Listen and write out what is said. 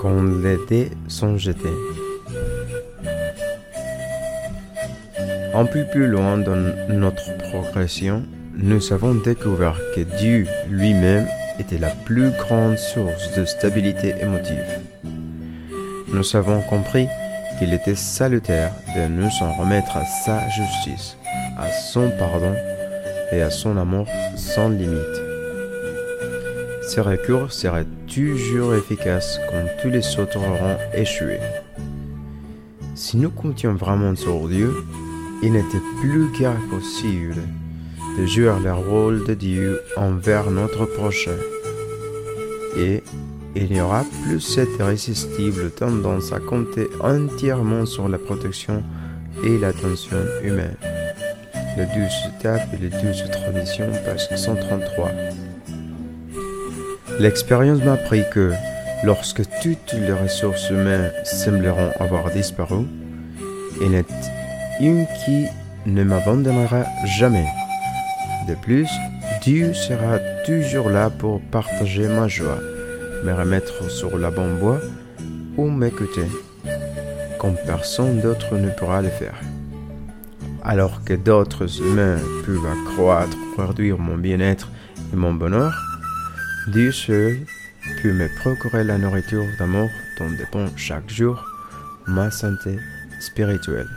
quand les dés sont jetés. Un peu plus loin dans notre progression, nous avons découvert que Dieu lui-même était la plus grande source de stabilité émotive. Nous avons compris qu'il était salutaire de nous en remettre à sa justice, à son pardon et à son amour sans limite. Ces recours seraient toujours efficaces quand tous les autres auront échoué. Si nous comptions vraiment sur Dieu, il n'était plus qu'à possible de jouer le rôle de Dieu envers notre prochain. Et il n'y aura plus cette irrésistible tendance à compter entièrement sur la protection et l'attention humaine. Le 12 étapes et les 12 traditions, page 133. L'expérience m'a appris que lorsque toutes les ressources humaines sembleront avoir disparu, il n'est une qui ne m'abandonnera jamais. De plus, Dieu sera toujours là pour partager ma joie, me remettre sur la bonne voie ou m'écouter, comme personne d'autre ne pourra le faire. Alors que d'autres humains peuvent accroître, réduire mon bien-être et mon bonheur, Dieu seul peut me procurer la nourriture d'amour dont dépend chaque jour ma santé spirituelle.